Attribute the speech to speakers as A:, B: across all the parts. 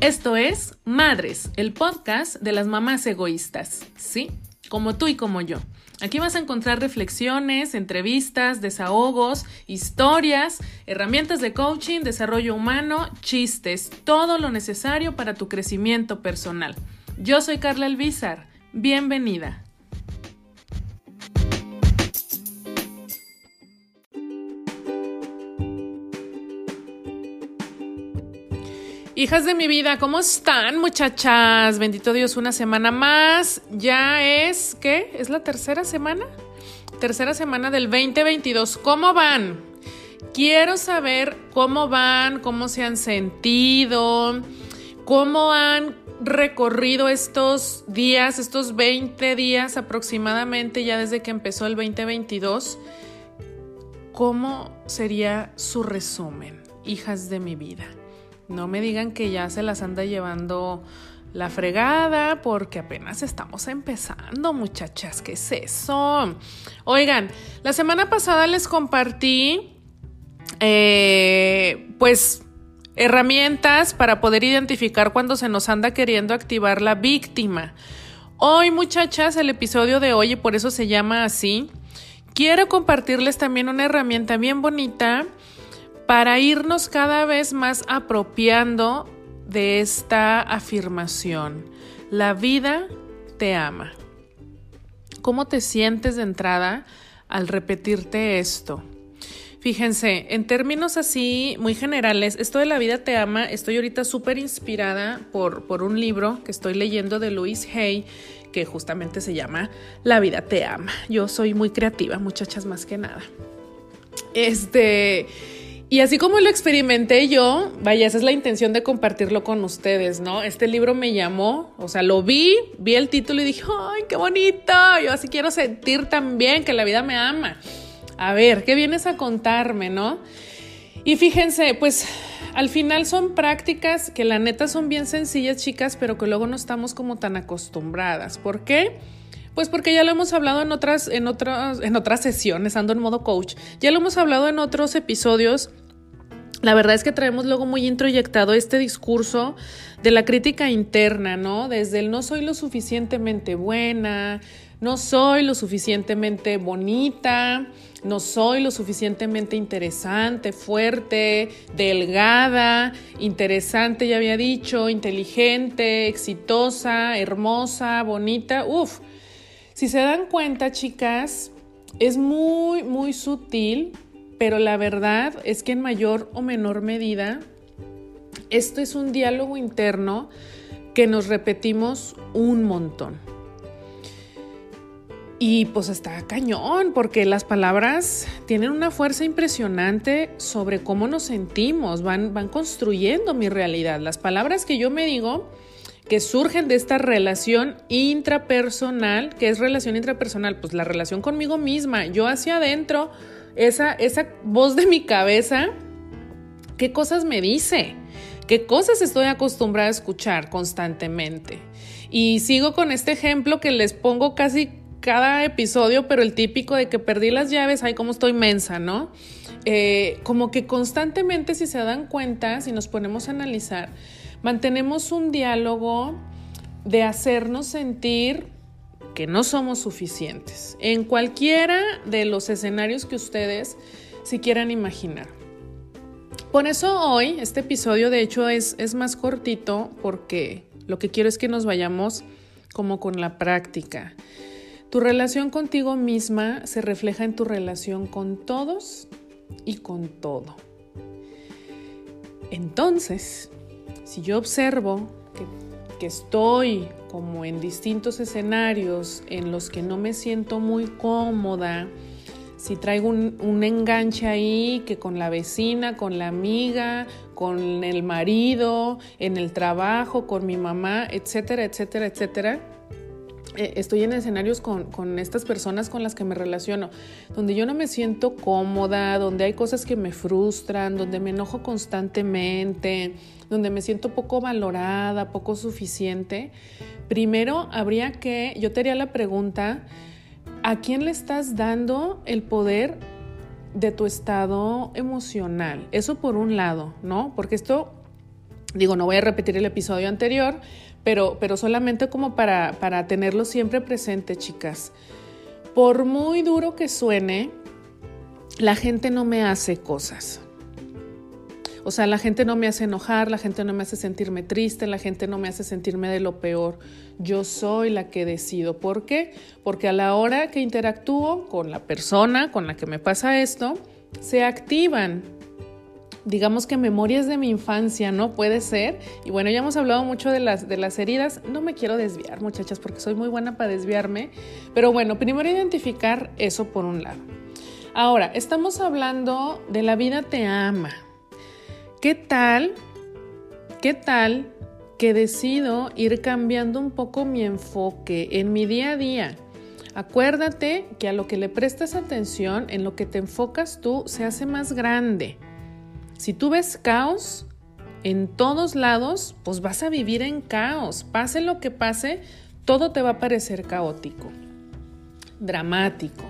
A: Esto es Madres, el podcast de las mamás egoístas, ¿sí? Como tú y como yo. Aquí vas a encontrar reflexiones, entrevistas, desahogos, historias, herramientas de coaching, desarrollo humano, chistes, todo lo necesario para tu crecimiento personal. Yo soy Carla Elvizar. Bienvenida. Hijas de mi vida, ¿cómo están muchachas? Bendito Dios, una semana más. Ya es, ¿qué? ¿Es la tercera semana? Tercera semana del 2022. ¿Cómo van? Quiero saber cómo van, cómo se han sentido, cómo han recorrido estos días, estos 20 días aproximadamente ya desde que empezó el 2022. ¿Cómo sería su resumen, hijas de mi vida? No me digan que ya se las anda llevando la fregada porque apenas estamos empezando, muchachas. ¿Qué es eso? Oigan, la semana pasada les compartí, eh, pues, herramientas para poder identificar cuando se nos anda queriendo activar la víctima. Hoy, muchachas, el episodio de hoy, y por eso se llama así, quiero compartirles también una herramienta bien bonita para irnos cada vez más apropiando de esta afirmación. La vida te ama. ¿Cómo te sientes de entrada al repetirte esto? Fíjense, en términos así muy generales, esto de la vida te ama, estoy ahorita súper inspirada por, por un libro que estoy leyendo de Louise Hay, que justamente se llama La vida te ama. Yo soy muy creativa, muchachas, más que nada. Este y así como lo experimenté yo, vaya, esa es la intención de compartirlo con ustedes, ¿no? Este libro me llamó, o sea, lo vi, vi el título y dije, ¡ay, qué bonito! Yo así quiero sentir también que la vida me ama. A ver, ¿qué vienes a contarme, no? Y fíjense, pues al final son prácticas que la neta son bien sencillas, chicas, pero que luego no estamos como tan acostumbradas. ¿Por qué? Pues porque ya lo hemos hablado en otras, en otras, en otras sesiones, ando en modo coach. Ya lo hemos hablado en otros episodios. La verdad es que traemos luego muy introyectado este discurso de la crítica interna, ¿no? Desde el no soy lo suficientemente buena, no soy lo suficientemente bonita, no soy lo suficientemente interesante, fuerte, delgada, interesante, ya había dicho, inteligente, exitosa, hermosa, bonita. Uf, si se dan cuenta, chicas, es muy, muy sutil, pero la verdad es que en mayor o menor medida, esto es un diálogo interno que nos repetimos un montón. Y pues está cañón, porque las palabras tienen una fuerza impresionante sobre cómo nos sentimos, van, van construyendo mi realidad. Las palabras que yo me digo que surgen de esta relación intrapersonal. ¿Qué es relación intrapersonal? Pues la relación conmigo misma, yo hacia adentro, esa, esa voz de mi cabeza, ¿qué cosas me dice? ¿Qué cosas estoy acostumbrada a escuchar constantemente? Y sigo con este ejemplo que les pongo casi cada episodio, pero el típico de que perdí las llaves, ay, cómo estoy mensa, ¿no? Eh, como que constantemente, si se dan cuenta, si nos ponemos a analizar, mantenemos un diálogo de hacernos sentir que no somos suficientes en cualquiera de los escenarios que ustedes si quieran imaginar. Por eso hoy este episodio de hecho es, es más cortito porque lo que quiero es que nos vayamos como con la práctica. Tu relación contigo misma se refleja en tu relación con todos y con todo. Entonces, si yo observo que, estoy como en distintos escenarios en los que no me siento muy cómoda, si traigo un, un, enganche ahí que con la vecina, con la amiga, con el marido, en el trabajo, con mi mamá, etcétera, etcétera, etcétera, eh, estoy en escenarios con, estas personas con las que me relaciono, donde yo no me siento cómoda, donde hay cosas que me frustran, donde me enojo constantemente, donde me siento poco valorada, poco suficiente, primero habría que, yo te haría la pregunta, ¿a quién le estás dando el poder de tu estado emocional? Eso por un lado, ¿no? Porque esto Digo, no voy a repetir el episodio anterior, pero, pero solamente como para, para tenerlo siempre presente, chicas. Por muy duro que suene, la gente no me hace cosas. O sea, la gente no me hace enojar, la gente no me hace sentirme triste, la gente no me hace sentirme de lo peor. Yo soy la que decido. ¿Por qué? Porque a la hora que interactúo con la persona con la que me pasa esto, se activan digamos que memorias de mi infancia, ¿no? Puede ser. Y bueno, ya hemos hablado mucho de las, de las heridas. No me quiero desviar, muchachas, porque soy muy buena para desviarme. Pero bueno, primero identificar eso por un lado. Ahora, estamos hablando de la vida te ama. ¿Qué tal? ¿Qué tal que decido ir cambiando un poco mi enfoque en mi día a día? Acuérdate que a lo que le prestas atención, en lo que te enfocas tú, se hace más grande. Si tú ves caos en todos lados, pues vas a vivir en caos. Pase lo que pase, todo te va a parecer caótico, dramático.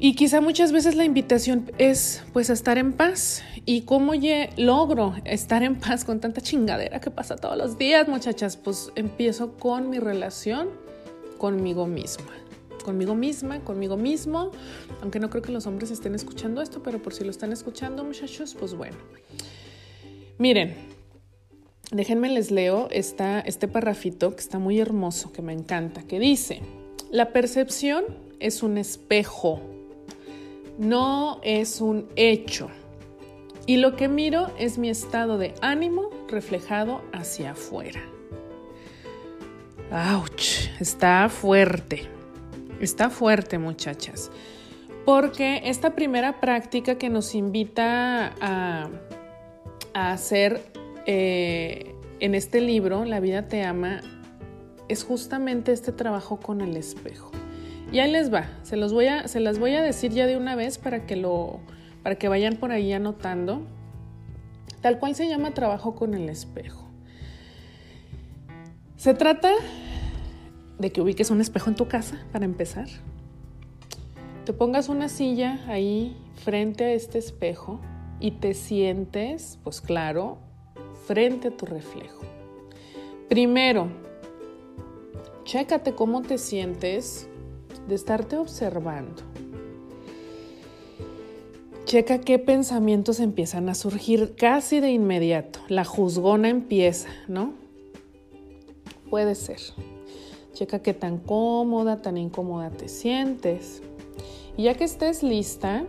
A: Y quizá muchas veces la invitación es pues a estar en paz. ¿Y cómo logro estar en paz con tanta chingadera que pasa todos los días, muchachas? Pues empiezo con mi relación conmigo misma conmigo misma, conmigo mismo, aunque no creo que los hombres estén escuchando esto, pero por si lo están escuchando, muchachos, pues bueno. Miren, déjenme les leo este parrafito que está muy hermoso, que me encanta, que dice, la percepción es un espejo, no es un hecho. Y lo que miro es mi estado de ánimo reflejado hacia afuera. ¡Auch! Está fuerte. Está fuerte, muchachas, porque esta primera práctica que nos invita a, hacer eh, en este libro, La vida te ama, es justamente este trabajo con el espejo. Y ahí les va, se, los voy a, se las voy a decir ya de una vez para que, lo, para que vayan por ahí anotando. Tal cual se llama trabajo con el espejo. Se trata de que ubiques un espejo en tu casa para empezar. Te pongas una silla ahí frente a este espejo y te sientes, pues claro, frente a tu reflejo. Primero, chécate cómo te sientes de estarte observando. Checa qué pensamientos empiezan a surgir casi de inmediato. La juzgona empieza, ¿no? Puede ser. Checa qué tan cómoda, tan incómoda te sientes. Y ya que estés lista,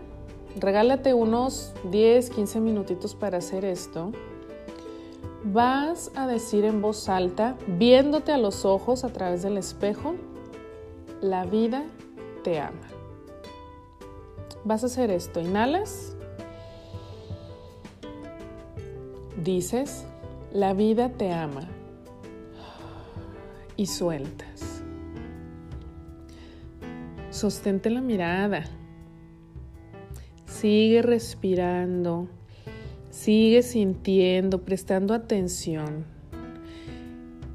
A: regálate unos 10, 15 minutitos para hacer esto. Vas a decir en voz alta, viéndote a los ojos a través del espejo, la vida te ama. Vas a hacer esto. Inhalas. Dices, la vida te ama. Y suelta. Sostente la mirada. Sigue respirando. Sigue sintiendo, prestando atención.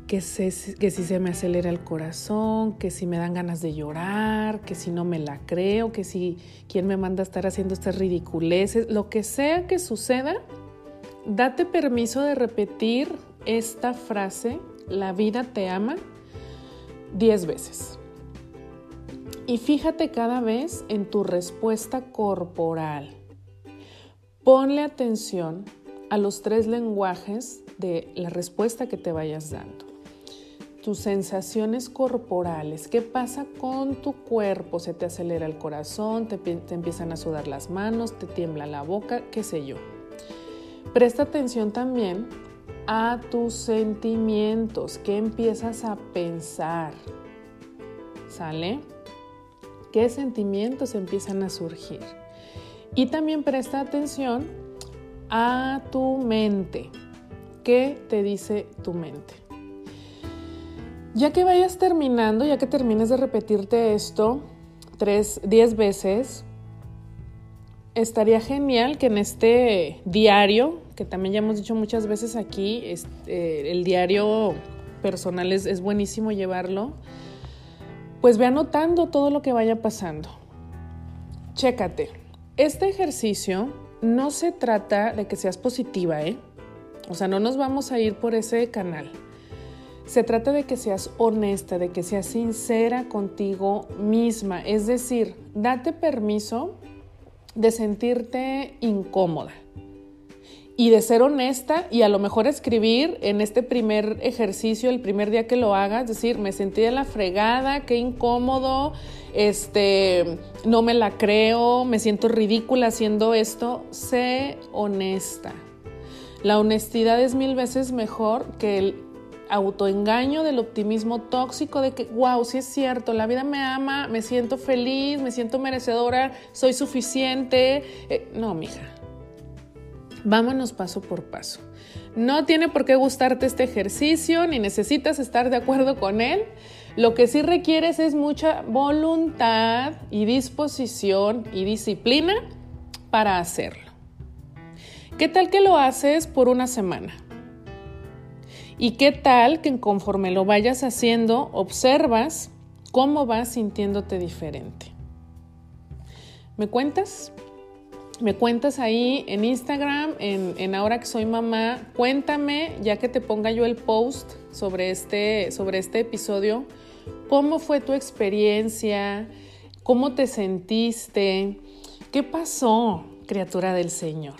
A: Que, que si se me acelera el corazón, que si me dan ganas de llorar, que si no me la creo, que si quién me manda a estar haciendo estas ridiculeces, lo que sea que suceda, date permiso de repetir esta frase, la vida te ama, diez veces. Y fíjate cada vez en tu respuesta corporal. Ponle atención a los tres lenguajes de la respuesta que te vayas dando. Tus sensaciones corporales, qué pasa con tu cuerpo, se te acelera el corazón, te, te empiezan a sudar las manos, te tiembla la boca, qué sé yo. Presta atención también a tus sentimientos, qué empiezas a pensar. ¿Sale? qué sentimientos empiezan a surgir. Y también presta atención a tu mente. ¿Qué te dice tu mente? Ya que vayas terminando, ya que termines de repetirte esto tres, diez veces, estaría genial que en este diario, que también ya hemos dicho muchas veces aquí, este, el diario personal es, es buenísimo llevarlo, pues ve anotando todo lo que vaya pasando. Chécate. Este ejercicio no se trata de que seas positiva, ¿eh? O sea, no nos vamos a ir por ese canal. Se trata de que seas honesta, de que seas sincera contigo misma. Es decir, date permiso de sentirte incómoda y de ser honesta y a lo mejor escribir en este primer ejercicio, el primer día que lo hagas, decir, me sentí de la fregada, qué incómodo, este, no me la creo, me siento ridícula haciendo esto. Sé honesta. La honestidad es mil veces mejor que el autoengaño del optimismo tóxico de que, wow, sí es cierto, la vida me ama, me siento feliz, me siento merecedora, soy suficiente. Eh, no, mija, Vámonos paso por paso. No tiene por qué gustarte este ejercicio ni necesitas estar de acuerdo con él. Lo que sí requieres es mucha voluntad y disposición y disciplina para hacerlo. ¿Qué tal que lo haces por una semana? ¿Y qué tal que conforme lo vayas haciendo, observas cómo vas sintiéndote diferente? ¿Me cuentas? Me cuentas ahí en Instagram, en, Ahora que soy mamá, cuéntame, ya que te ponga yo el post sobre este, sobre este episodio, cómo fue tu experiencia, cómo te sentiste, qué pasó, criatura del Señor.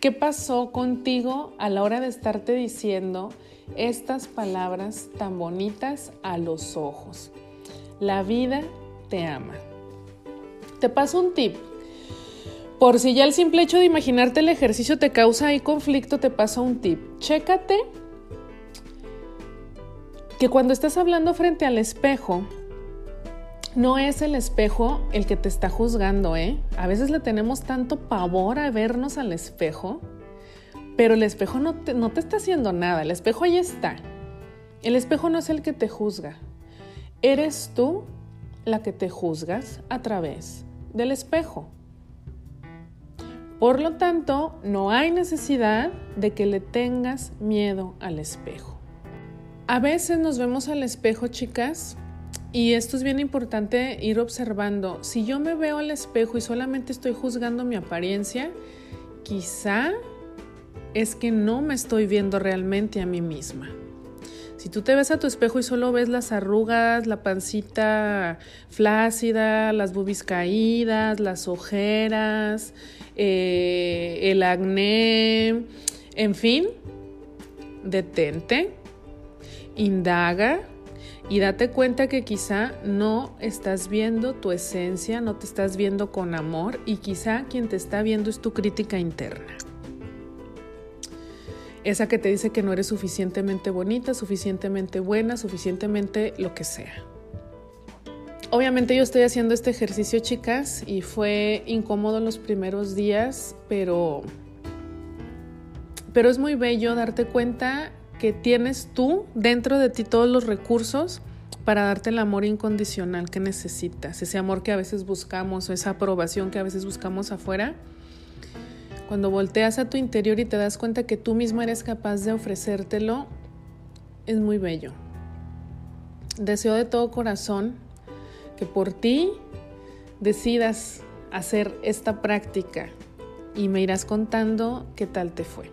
A: ¿Qué pasó contigo a la hora de estarte diciendo estas palabras tan bonitas a los ojos? La vida te ama. Te paso un tip por si ya el simple hecho de imaginarte el ejercicio te causa ahí conflicto, te paso un tip. Chécate que cuando estás hablando frente al espejo, no es el espejo el que te está juzgando, ¿eh? A veces le tenemos tanto pavor a vernos al espejo, pero el espejo no te, no te está haciendo nada, el espejo ahí está. El espejo no es el que te juzga, eres tú la que te juzgas a través del espejo. Por lo tanto, no hay necesidad de que le tengas miedo al espejo. A veces nos vemos al espejo, chicas, y esto es bien importante ir observando. Si yo me veo al espejo y solamente estoy juzgando mi apariencia, quizá es que no me estoy viendo realmente a mí misma. Si tú te ves a tu espejo y solo ves las arrugas, la pancita flácida, las bubis caídas, las ojeras, eh, el acné, en fin, detente, indaga y date cuenta que quizá no estás viendo tu esencia, no te estás viendo con amor y quizá quien te está viendo es tu crítica interna esa que te dice que no eres suficientemente bonita, suficientemente buena, suficientemente lo que sea. Obviamente yo estoy haciendo este ejercicio, chicas, y fue incómodo los primeros días, pero pero es muy bello darte cuenta que tienes tú dentro de ti todos los recursos para darte el amor incondicional que necesitas, ese amor que a veces buscamos o esa aprobación que a veces buscamos afuera cuando volteas a tu interior y te das cuenta que tú mismo eres capaz de ofrecértelo, es muy bello. Deseo de todo corazón que por ti decidas hacer esta práctica y me irás contando qué tal te fue.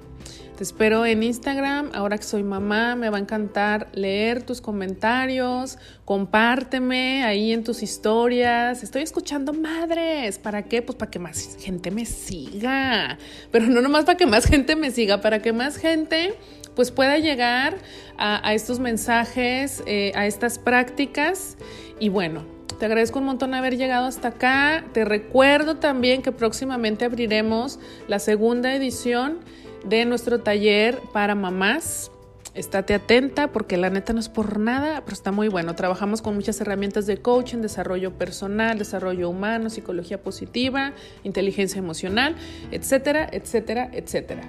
A: Te espero en Instagram, ahora que soy mamá, me va a encantar leer tus comentarios, compárteme ahí en tus historias. Estoy escuchando madres, ¿para qué? Pues para que más gente me siga, pero no nomás para que más gente me siga, para que más gente pues pueda llegar a, estos mensajes, eh, a estas prácticas y bueno, te agradezco un montón haber llegado hasta acá. Te recuerdo también que próximamente abriremos la segunda edición de nuestro taller para mamás. Estate atenta porque la neta no es por nada, pero está muy bueno. Trabajamos con muchas herramientas de coaching, desarrollo personal, desarrollo humano, psicología positiva, inteligencia emocional, etcétera, etcétera, etcétera.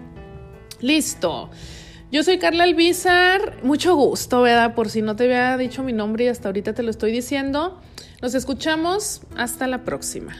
A: Listo. Yo soy Carla Albizar, mucho gusto, ¿verdad? Por si no te había dicho mi nombre y hasta ahorita te lo estoy diciendo. Nos escuchamos, hasta la próxima.